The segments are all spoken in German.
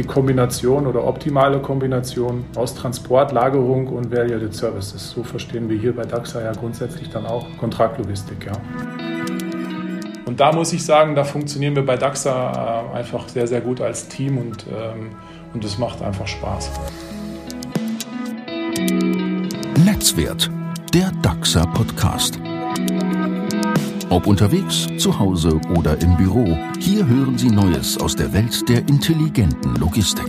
die Kombination oder optimale Kombination aus Transport, Lagerung und Value-Added Services. So verstehen wir hier bei DAXA ja grundsätzlich dann auch Kontraktlogistik. Ja. Und da muss ich sagen, da funktionieren wir bei DAXA äh, einfach sehr, sehr gut als Team und, ähm, und es macht einfach Spaß. Netzwert, der DAXA Podcast. Ob unterwegs, zu Hause oder im Büro, hier hören Sie Neues aus der Welt der intelligenten Logistik.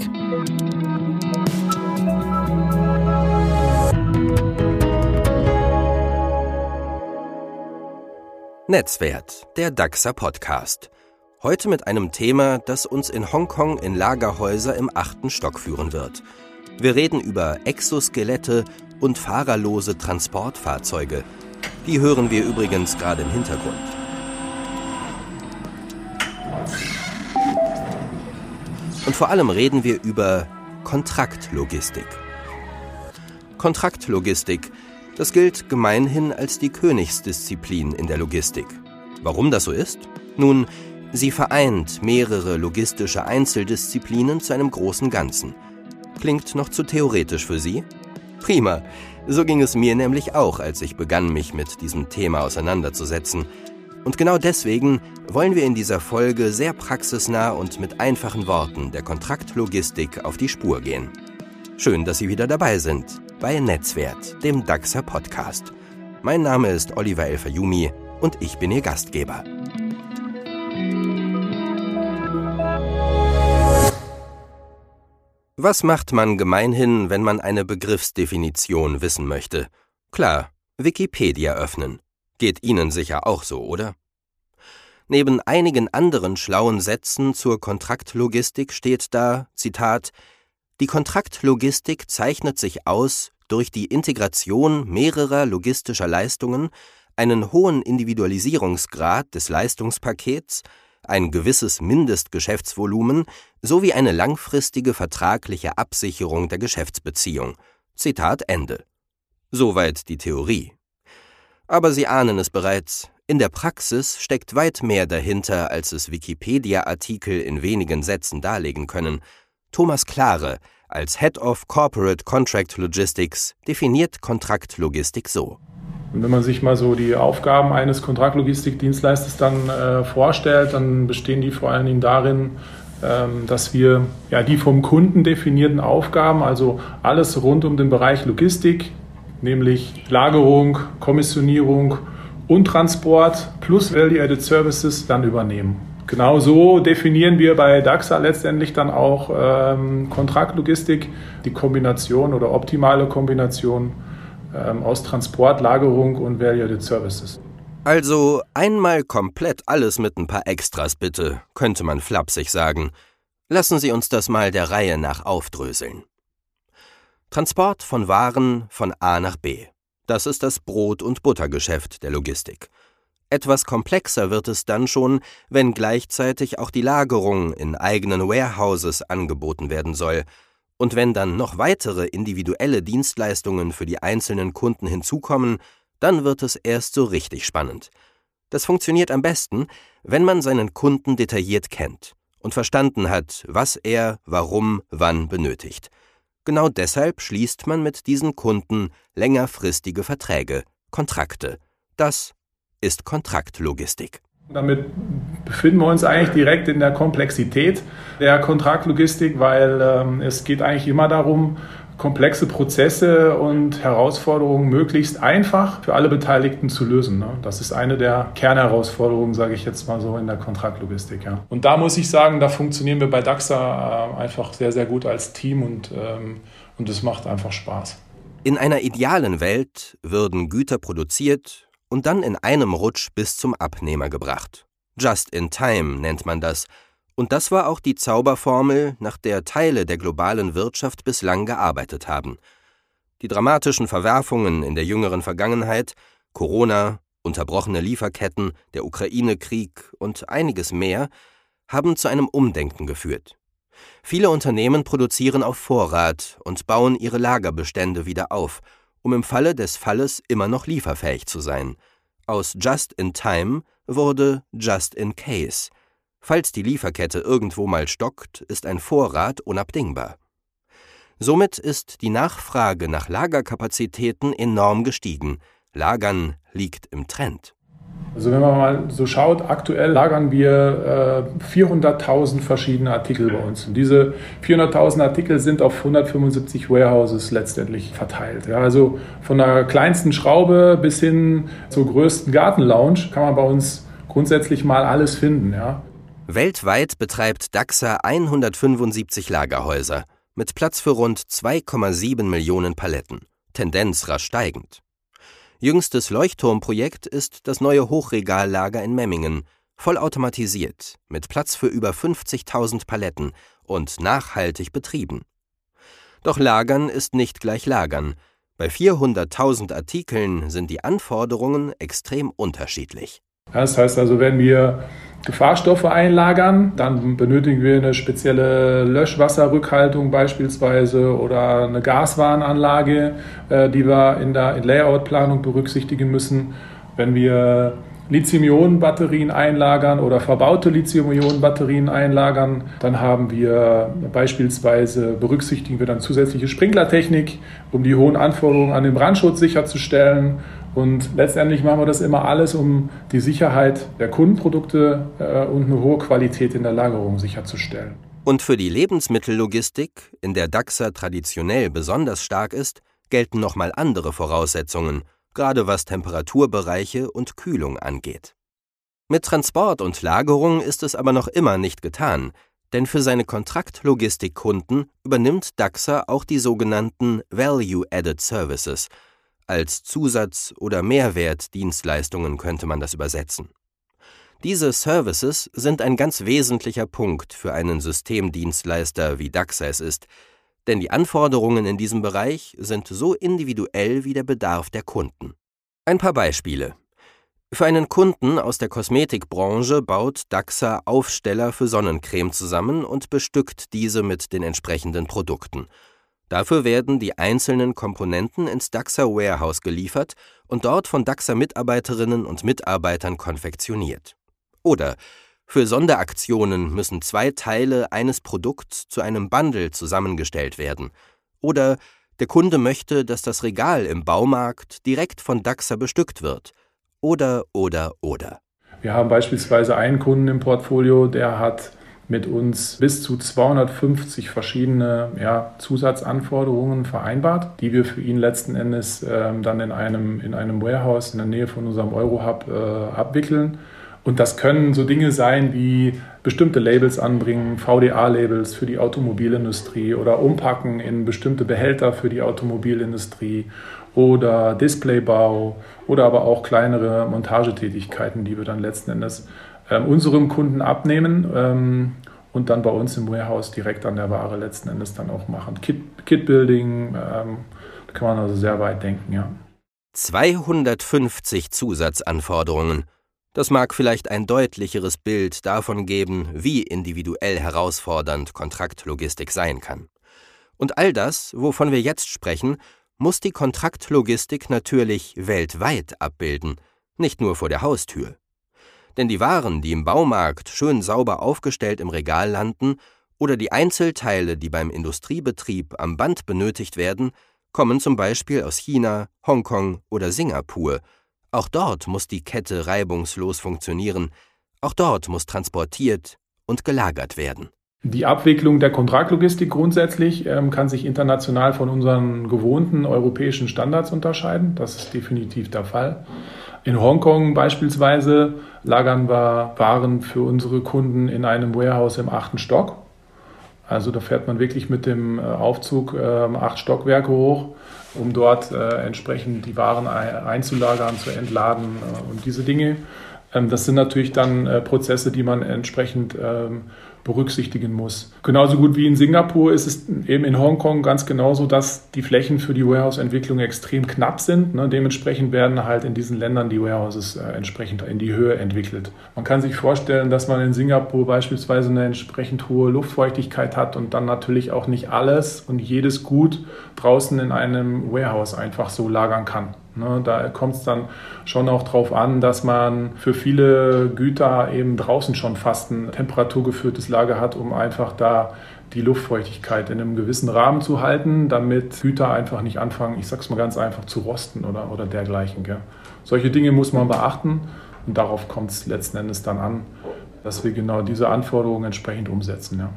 Netzwert, der DAXA Podcast. Heute mit einem Thema, das uns in Hongkong in Lagerhäuser im achten Stock führen wird. Wir reden über Exoskelette und fahrerlose Transportfahrzeuge – die hören wir übrigens gerade im Hintergrund. Und vor allem reden wir über Kontraktlogistik. Kontraktlogistik, das gilt gemeinhin als die Königsdisziplin in der Logistik. Warum das so ist? Nun, sie vereint mehrere logistische Einzeldisziplinen zu einem großen Ganzen. Klingt noch zu theoretisch für Sie? Prima, so ging es mir nämlich auch, als ich begann, mich mit diesem Thema auseinanderzusetzen. Und genau deswegen wollen wir in dieser Folge sehr praxisnah und mit einfachen Worten der Kontraktlogistik auf die Spur gehen. Schön, dass Sie wieder dabei sind bei Netzwert, dem DAXer Podcast. Mein Name ist Oliver Elfayumi und ich bin Ihr Gastgeber. Was macht man gemeinhin, wenn man eine Begriffsdefinition wissen möchte? Klar, Wikipedia öffnen. Geht Ihnen sicher auch so, oder? Neben einigen anderen schlauen Sätzen zur Kontraktlogistik steht da, Zitat, die Kontraktlogistik zeichnet sich aus durch die Integration mehrerer logistischer Leistungen, einen hohen Individualisierungsgrad des Leistungspakets, ein gewisses Mindestgeschäftsvolumen sowie eine langfristige vertragliche Absicherung der Geschäftsbeziehung. Zitat Ende. Soweit die Theorie. Aber Sie ahnen es bereits, in der Praxis steckt weit mehr dahinter, als es Wikipedia-Artikel in wenigen Sätzen darlegen können. Thomas Klare als Head of Corporate Contract Logistics definiert Kontraktlogistik so. Und wenn man sich mal so die Aufgaben eines Kontraktlogistikdienstleisters dann äh, vorstellt, dann bestehen die vor allen Dingen darin, ähm, dass wir ja, die vom Kunden definierten Aufgaben, also alles rund um den Bereich Logistik, nämlich Lagerung, Kommissionierung und Transport plus Value-Added Services dann übernehmen. Genau so definieren wir bei DAXA letztendlich dann auch ähm, Kontraktlogistik, die Kombination oder optimale Kombination ähm, aus Transport, Lagerung und Value-Added Services. Also einmal komplett alles mit ein paar Extras bitte, könnte man flapsig sagen. Lassen Sie uns das mal der Reihe nach aufdröseln. Transport von Waren von A nach B. Das ist das Brot- und Buttergeschäft der Logistik. Etwas komplexer wird es dann schon, wenn gleichzeitig auch die Lagerung in eigenen Warehouses angeboten werden soll – und wenn dann noch weitere individuelle Dienstleistungen für die einzelnen Kunden hinzukommen, dann wird es erst so richtig spannend. Das funktioniert am besten, wenn man seinen Kunden detailliert kennt und verstanden hat, was er, warum, wann benötigt. Genau deshalb schließt man mit diesen Kunden längerfristige Verträge, Kontrakte. Das ist Kontraktlogistik. Damit befinden wir uns eigentlich direkt in der Komplexität der Kontraktlogistik, weil ähm, es geht eigentlich immer darum, komplexe Prozesse und Herausforderungen möglichst einfach für alle Beteiligten zu lösen. Ne? Das ist eine der Kernherausforderungen, sage ich jetzt mal so, in der Kontraktlogistik. Ja. Und da muss ich sagen, da funktionieren wir bei DAXA äh, einfach sehr, sehr gut als Team und, ähm, und es macht einfach Spaß. In einer idealen Welt würden Güter produziert, und dann in einem Rutsch bis zum Abnehmer gebracht. Just in time nennt man das, und das war auch die Zauberformel, nach der Teile der globalen Wirtschaft bislang gearbeitet haben. Die dramatischen Verwerfungen in der jüngeren Vergangenheit, Corona, unterbrochene Lieferketten, der Ukraine-Krieg und einiges mehr, haben zu einem Umdenken geführt. Viele Unternehmen produzieren auf Vorrat und bauen ihre Lagerbestände wieder auf – um im Falle des Falles immer noch lieferfähig zu sein. Aus Just in Time wurde Just in Case. Falls die Lieferkette irgendwo mal stockt, ist ein Vorrat unabdingbar. Somit ist die Nachfrage nach Lagerkapazitäten enorm gestiegen. Lagern liegt im Trend. Also wenn man mal so schaut, aktuell lagern wir äh, 400.000 verschiedene Artikel bei uns. Und diese 400.000 Artikel sind auf 175 Warehouses letztendlich verteilt. Ja, also von der kleinsten Schraube bis hin zur größten Gartenlounge kann man bei uns grundsätzlich mal alles finden. Ja. Weltweit betreibt DAXA 175 Lagerhäuser mit Platz für rund 2,7 Millionen Paletten, Tendenz rasch steigend. Jüngstes Leuchtturmprojekt ist das neue Hochregallager in Memmingen, vollautomatisiert, mit Platz für über 50.000 Paletten und nachhaltig betrieben. Doch Lagern ist nicht gleich Lagern. Bei 400.000 Artikeln sind die Anforderungen extrem unterschiedlich. Das heißt also, wenn wir Gefahrstoffe einlagern. Dann benötigen wir eine spezielle Löschwasserrückhaltung beispielsweise oder eine Gaswarnanlage, äh, die wir in der Layout-Planung berücksichtigen müssen. Wenn wir Lithium-Ionen-Batterien einlagern oder verbaute Lithium-Ionen-Batterien einlagern. Dann haben wir beispielsweise, berücksichtigen wir dann zusätzliche Sprinklertechnik, um die hohen Anforderungen an den Brandschutz sicherzustellen. Und letztendlich machen wir das immer alles, um die Sicherheit der Kundenprodukte äh, und eine hohe Qualität in der Lagerung sicherzustellen. Und für die Lebensmittellogistik, in der DAXA traditionell besonders stark ist, gelten nochmal andere Voraussetzungen, gerade was Temperaturbereiche und Kühlung angeht. Mit Transport und Lagerung ist es aber noch immer nicht getan, denn für seine Kontraktlogistikkunden übernimmt DAXA auch die sogenannten Value-Added Services – als Zusatz- oder Mehrwertdienstleistungen könnte man das übersetzen. Diese Services sind ein ganz wesentlicher Punkt für einen Systemdienstleister wie DAXA es ist, denn die Anforderungen in diesem Bereich sind so individuell wie der Bedarf der Kunden. Ein paar Beispiele. Für einen Kunden aus der Kosmetikbranche baut DAXA Aufsteller für Sonnencreme zusammen und bestückt diese mit den entsprechenden Produkten – Dafür werden die einzelnen Komponenten ins Daxa Warehouse geliefert und dort von Daxa Mitarbeiterinnen und Mitarbeitern konfektioniert. Oder für Sonderaktionen müssen zwei Teile eines Produkts zu einem Bundle zusammengestellt werden. Oder der Kunde möchte, dass das Regal im Baumarkt direkt von Daxa bestückt wird. Oder, oder, oder. Wir haben beispielsweise einen Kunden im Portfolio, der hat mit uns bis zu 250 verschiedene ja, Zusatzanforderungen vereinbart, die wir für ihn letzten Endes ähm, dann in einem, in einem Warehouse in der Nähe von unserem Eurohub äh, abwickeln. Und das können so Dinge sein wie bestimmte Labels anbringen, VDA-Labels für die Automobilindustrie oder umpacken in bestimmte Behälter für die Automobilindustrie oder Displaybau oder aber auch kleinere Montagetätigkeiten, die wir dann letzten Endes ähm, unserem Kunden abnehmen ähm, und dann bei uns im Warehouse direkt an der Ware letzten Endes dann auch machen. Kit-Building, ähm, da kann man also sehr weit denken, ja. 250 Zusatzanforderungen. Das mag vielleicht ein deutlicheres Bild davon geben, wie individuell herausfordernd Kontraktlogistik sein kann. Und all das, wovon wir jetzt sprechen, muss die Kontraktlogistik natürlich weltweit abbilden, nicht nur vor der Haustür. Denn die Waren, die im Baumarkt schön sauber aufgestellt im Regal landen, oder die Einzelteile, die beim Industriebetrieb am Band benötigt werden, kommen zum Beispiel aus China, Hongkong oder Singapur. Auch dort muss die Kette reibungslos funktionieren, auch dort muss transportiert und gelagert werden. Die Abwicklung der Kontraktlogistik grundsätzlich ähm, kann sich international von unseren gewohnten europäischen Standards unterscheiden. Das ist definitiv der Fall. In Hongkong beispielsweise lagern wir Waren für unsere Kunden in einem Warehouse im achten Stock. Also da fährt man wirklich mit dem äh, Aufzug äh, acht Stockwerke hoch, um dort äh, entsprechend die Waren einzulagern, zu entladen äh, und diese Dinge. Ähm, das sind natürlich dann äh, Prozesse, die man entsprechend ähm, berücksichtigen muss. Genauso gut wie in Singapur ist es eben in Hongkong ganz genauso, dass die Flächen für die Warehouse-Entwicklung extrem knapp sind. Ne? Dementsprechend werden halt in diesen Ländern die Warehouses äh, entsprechend in die Höhe entwickelt. Man kann sich vorstellen, dass man in Singapur beispielsweise eine entsprechend hohe Luftfeuchtigkeit hat und dann natürlich auch nicht alles und jedes Gut draußen in einem Warehouse einfach so lagern kann. Ne, da kommt es dann schon auch darauf an, dass man für viele Güter eben draußen schon fast ein temperaturgeführtes Lager hat, um einfach da die Luftfeuchtigkeit in einem gewissen Rahmen zu halten, damit Güter einfach nicht anfangen, ich sag's mal ganz einfach, zu rosten oder, oder dergleichen. Gell. Solche Dinge muss man beachten und darauf kommt es letzten Endes dann an, dass wir genau diese Anforderungen entsprechend umsetzen. Ja.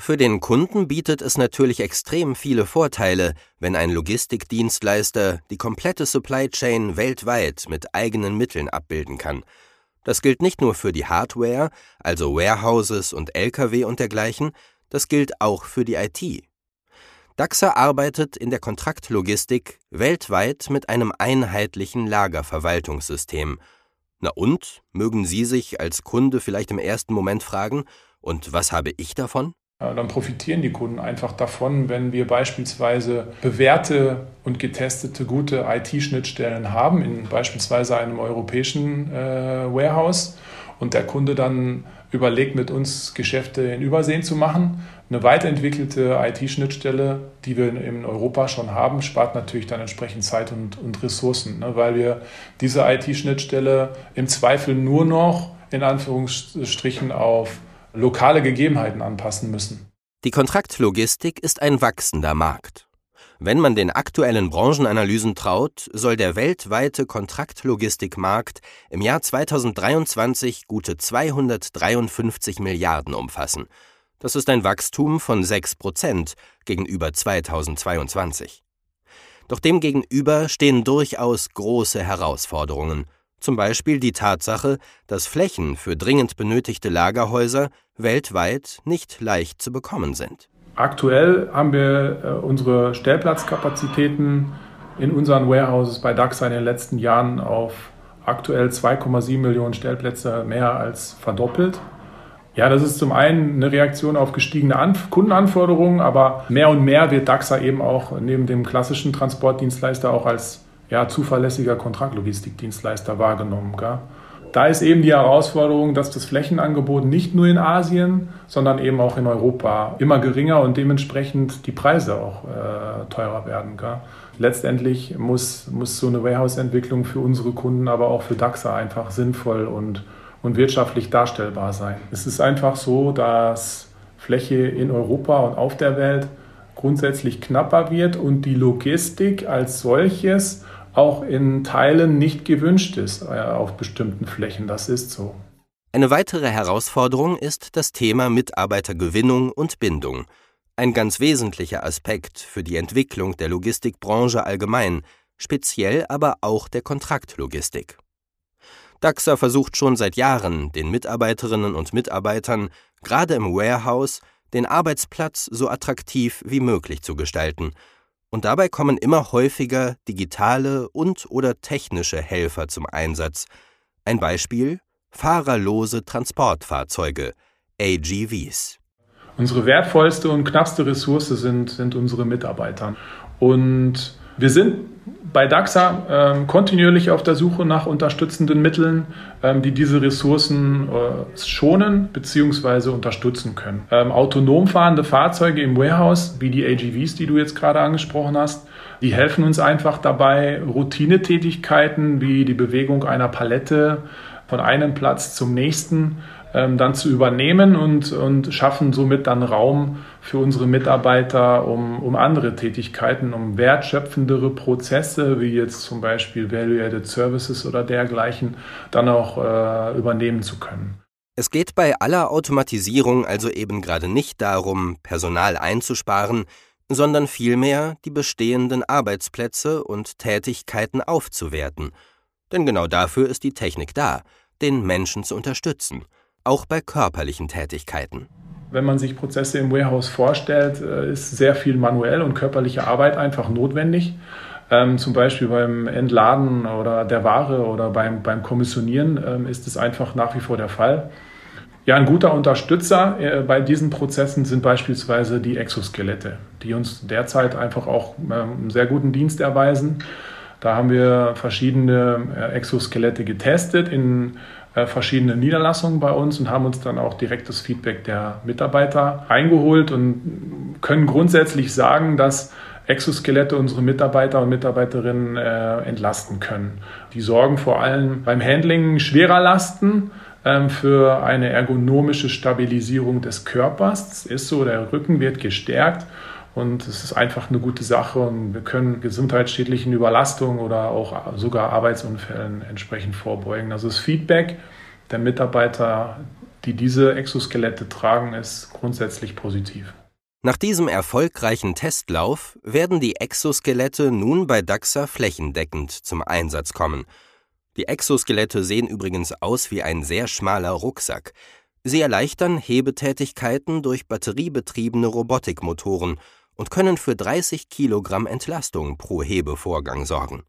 Für den Kunden bietet es natürlich extrem viele Vorteile, wenn ein Logistikdienstleister die komplette Supply Chain weltweit mit eigenen Mitteln abbilden kann. Das gilt nicht nur für die Hardware, also Warehouses und Lkw und dergleichen, das gilt auch für die IT. DAXA arbeitet in der Kontraktlogistik weltweit mit einem einheitlichen Lagerverwaltungssystem. Na und, mögen Sie sich als Kunde vielleicht im ersten Moment fragen, und was habe ich davon? Dann profitieren die Kunden einfach davon, wenn wir beispielsweise bewährte und getestete gute IT-Schnittstellen haben, in beispielsweise einem europäischen äh, Warehouse und der Kunde dann überlegt, mit uns Geschäfte in Überseen zu machen. Eine weiterentwickelte IT-Schnittstelle, die wir in Europa schon haben, spart natürlich dann entsprechend Zeit und, und Ressourcen, ne, weil wir diese IT-Schnittstelle im Zweifel nur noch in Anführungsstrichen auf lokale Gegebenheiten anpassen müssen. Die Kontraktlogistik ist ein wachsender Markt. Wenn man den aktuellen Branchenanalysen traut, soll der weltweite Kontraktlogistikmarkt im Jahr 2023 gute 253 Milliarden umfassen. Das ist ein Wachstum von 6 Prozent gegenüber 2022. Doch demgegenüber stehen durchaus große Herausforderungen – zum Beispiel die Tatsache, dass Flächen für dringend benötigte Lagerhäuser weltweit nicht leicht zu bekommen sind. Aktuell haben wir äh, unsere Stellplatzkapazitäten in unseren Warehouses bei DAXA in den letzten Jahren auf aktuell 2,7 Millionen Stellplätze mehr als verdoppelt. Ja, das ist zum einen eine Reaktion auf gestiegene Anf Kundenanforderungen, aber mehr und mehr wird DAXA eben auch neben dem klassischen Transportdienstleister auch als ja, zuverlässiger Kontraktlogistikdienstleister wahrgenommen. Gell? Da ist eben die Herausforderung, dass das Flächenangebot nicht nur in Asien, sondern eben auch in Europa immer geringer und dementsprechend die Preise auch äh, teurer werden. Gell? Letztendlich muss, muss so eine Warehouse-Entwicklung für unsere Kunden, aber auch für DAXA einfach sinnvoll und, und wirtschaftlich darstellbar sein. Es ist einfach so, dass Fläche in Europa und auf der Welt grundsätzlich knapper wird und die Logistik als solches auch in Teilen nicht gewünscht ist äh, auf bestimmten Flächen. Das ist so. Eine weitere Herausforderung ist das Thema Mitarbeitergewinnung und Bindung. Ein ganz wesentlicher Aspekt für die Entwicklung der Logistikbranche allgemein, speziell aber auch der Kontraktlogistik. DAXA versucht schon seit Jahren, den Mitarbeiterinnen und Mitarbeitern, gerade im Warehouse, den Arbeitsplatz so attraktiv wie möglich zu gestalten – und dabei kommen immer häufiger digitale und/oder technische Helfer zum Einsatz. Ein Beispiel: fahrerlose Transportfahrzeuge, AGVs. Unsere wertvollste und knappste Ressource sind, sind unsere Mitarbeiter. Und wir sind bei DAXA ähm, kontinuierlich auf der Suche nach unterstützenden Mitteln, ähm, die diese Ressourcen äh, schonen bzw. unterstützen können. Ähm, autonom fahrende Fahrzeuge im Warehouse, wie die AGVs, die du jetzt gerade angesprochen hast, die helfen uns einfach dabei, Routinetätigkeiten wie die Bewegung einer Palette von einem Platz zum nächsten ähm, dann zu übernehmen und, und schaffen somit dann Raum für unsere Mitarbeiter, um, um andere Tätigkeiten, um wertschöpfendere Prozesse, wie jetzt zum Beispiel Value-Added Services oder dergleichen, dann auch äh, übernehmen zu können. Es geht bei aller Automatisierung also eben gerade nicht darum, Personal einzusparen, sondern vielmehr die bestehenden Arbeitsplätze und Tätigkeiten aufzuwerten. Denn genau dafür ist die Technik da, den Menschen zu unterstützen auch bei körperlichen Tätigkeiten. Wenn man sich Prozesse im Warehouse vorstellt, äh, ist sehr viel manuell und körperliche Arbeit einfach notwendig. Ähm, zum Beispiel beim Entladen oder der Ware oder beim, beim Kommissionieren ähm, ist es einfach nach wie vor der Fall. Ja, ein guter Unterstützer äh, bei diesen Prozessen sind beispielsweise die Exoskelette, die uns derzeit einfach auch ähm, einen sehr guten Dienst erweisen. Da haben wir verschiedene äh, Exoskelette getestet in verschiedene Niederlassungen bei uns und haben uns dann auch direkt das Feedback der Mitarbeiter eingeholt und können grundsätzlich sagen, dass Exoskelette unsere Mitarbeiter und Mitarbeiterinnen äh, entlasten können. Die sorgen vor allem beim Handling schwerer Lasten ähm, für eine ergonomische Stabilisierung des Körpers. Das ist so, der Rücken wird gestärkt und es ist einfach eine gute Sache und wir können gesundheitsschädlichen Überlastungen oder auch sogar Arbeitsunfällen entsprechend vorbeugen. Also das Feedback der Mitarbeiter, die diese Exoskelette tragen, ist grundsätzlich positiv. Nach diesem erfolgreichen Testlauf werden die Exoskelette nun bei DAXA flächendeckend zum Einsatz kommen. Die Exoskelette sehen übrigens aus wie ein sehr schmaler Rucksack. Sie erleichtern Hebetätigkeiten durch batteriebetriebene Robotikmotoren und können für 30 Kilogramm Entlastung pro Hebevorgang sorgen.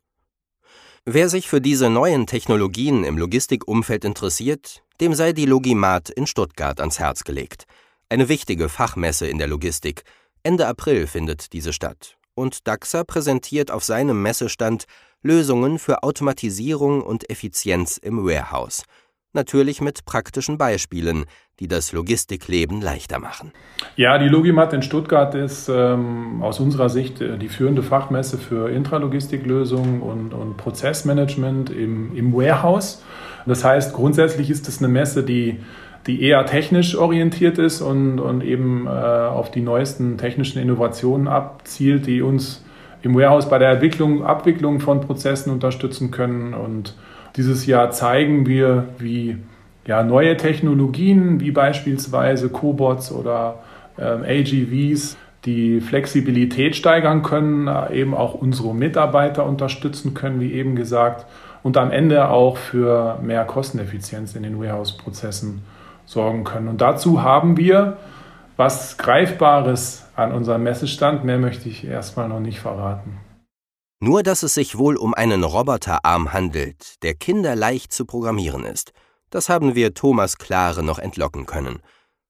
Wer sich für diese neuen Technologien im Logistikumfeld interessiert, dem sei die Logimat in Stuttgart ans Herz gelegt. Eine wichtige Fachmesse in der Logistik. Ende April findet diese statt. Und DAXA präsentiert auf seinem Messestand Lösungen für Automatisierung und Effizienz im Warehouse – natürlich mit praktischen Beispielen, die das Logistikleben leichter machen. Ja, die Logimat in Stuttgart ist ähm, aus unserer Sicht äh, die führende Fachmesse für Intralogistiklösungen und, und Prozessmanagement im, im Warehouse. Das heißt, grundsätzlich ist es eine Messe, die die eher technisch orientiert ist und, und eben äh, auf die neuesten technischen Innovationen abzielt, die uns im Warehouse bei der Entwicklung, Abwicklung von Prozessen unterstützen können und dieses Jahr zeigen wir, wie ja, neue Technologien, wie beispielsweise Cobots oder ähm, AGVs, die Flexibilität steigern können, äh, eben auch unsere Mitarbeiter unterstützen können, wie eben gesagt, und am Ende auch für mehr Kosteneffizienz in den Warehouse-Prozessen sorgen können. Und dazu haben wir was Greifbares an unserem Messestand. Mehr möchte ich erstmal noch nicht verraten. Nur dass es sich wohl um einen Roboterarm handelt, der kinderleicht zu programmieren ist, das haben wir Thomas Klare noch entlocken können.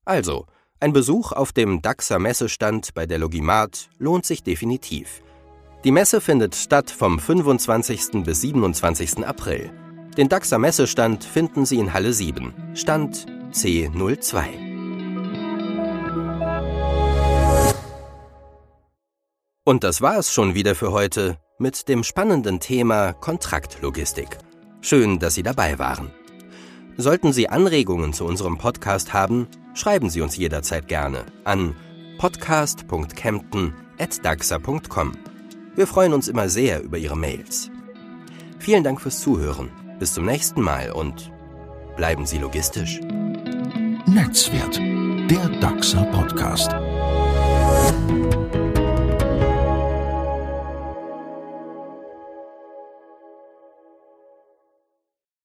Also, ein Besuch auf dem DAXer Messestand bei der Logimat lohnt sich definitiv. Die Messe findet statt vom 25. bis 27. April. Den DAXer Messestand finden Sie in Halle 7, Stand C02. Und das war es schon wieder für heute mit dem spannenden Thema Kontraktlogistik. Schön, dass Sie dabei waren. Sollten Sie Anregungen zu unserem Podcast haben, schreiben Sie uns jederzeit gerne an podcast.kempten.daxa.com. Wir freuen uns immer sehr über Ihre Mails. Vielen Dank fürs Zuhören. Bis zum nächsten Mal und bleiben Sie logistisch. Netzwert, der DAXA Podcast.